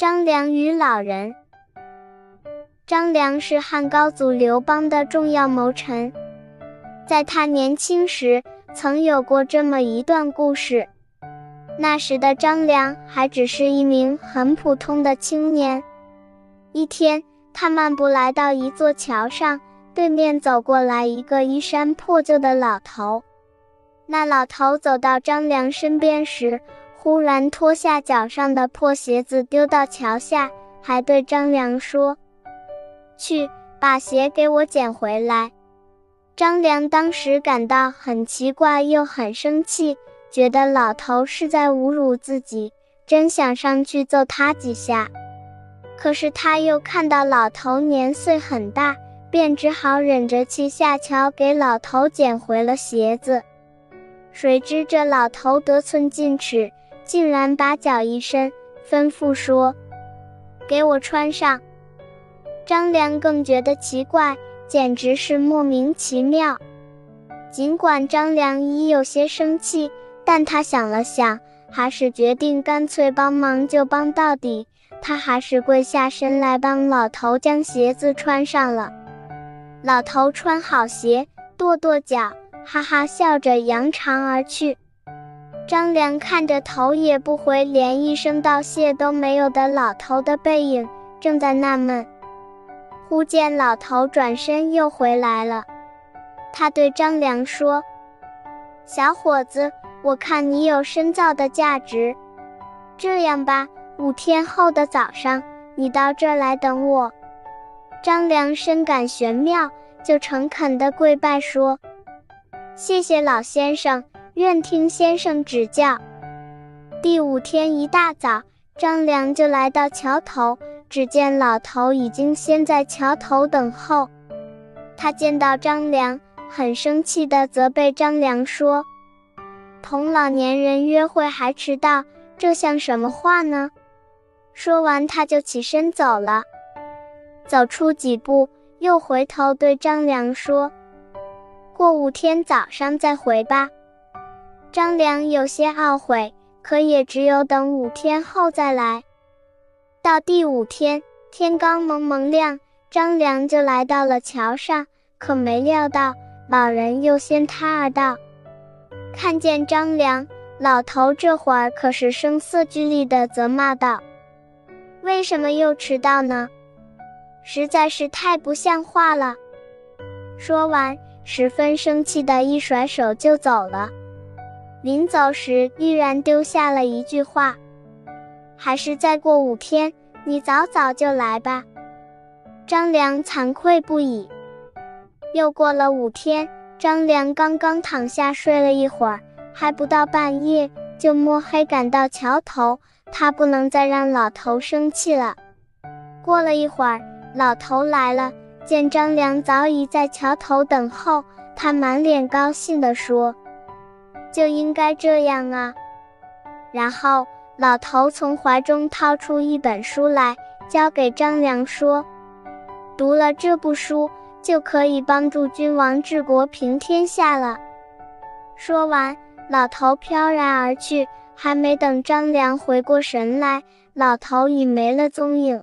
张良与老人。张良是汉高祖刘邦的重要谋臣，在他年轻时，曾有过这么一段故事。那时的张良还只是一名很普通的青年。一天，他漫步来到一座桥上，对面走过来一个衣衫破旧的老头。那老头走到张良身边时，忽然脱下脚上的破鞋子丢到桥下，还对张良说。去把鞋给我捡回来。张良当时感到很奇怪，又很生气，觉得老头是在侮辱自己，真想上去揍他几下。可是他又看到老头年岁很大，便只好忍着气下桥给老头捡回了鞋子。谁知这老头得寸进尺，竟然把脚一伸，吩咐说：“给我穿上。”张良更觉得奇怪，简直是莫名其妙。尽管张良已有些生气，但他想了想，还是决定干脆帮忙就帮到底。他还是跪下身来帮老头将鞋子穿上了。老头穿好鞋，跺跺脚，哈哈笑着扬长而去。张良看着头也不回，连一声道谢都没有的老头的背影，正在纳闷。忽见老头转身又回来了，他对张良说：“小伙子，我看你有深造的价值。这样吧，五天后的早上，你到这儿来等我。”张良深感玄妙，就诚恳地跪拜说：“谢谢老先生，愿听先生指教。”第五天一大早，张良就来到桥头。只见老头已经先在桥头等候，他见到张良，很生气地责备张良说：“同老年人约会还迟到，这像什么话呢？”说完，他就起身走了。走出几步，又回头对张良说：“过五天早上再回吧。”张良有些懊悔，可也只有等五天后再来。到第五天，天刚蒙蒙亮，张良就来到了桥上，可没料到老人又先他而到。看见张良，老头这会儿可是声色俱厉地责骂道：“为什么又迟到呢？实在是太不像话了！”说完，十分生气地一甩手就走了。临走时，依然丢下了一句话。还是再过五天，你早早就来吧。张良惭愧不已。又过了五天，张良刚刚躺下睡了一会儿，还不到半夜，就摸黑赶到桥头。他不能再让老头生气了。过了一会儿，老头来了，见张良早已在桥头等候，他满脸高兴地说：“就应该这样啊。”然后。老头从怀中掏出一本书来，交给张良说：“读了这部书，就可以帮助君王治国平天下了。”说完，老头飘然而去。还没等张良回过神来，老头已没了踪影。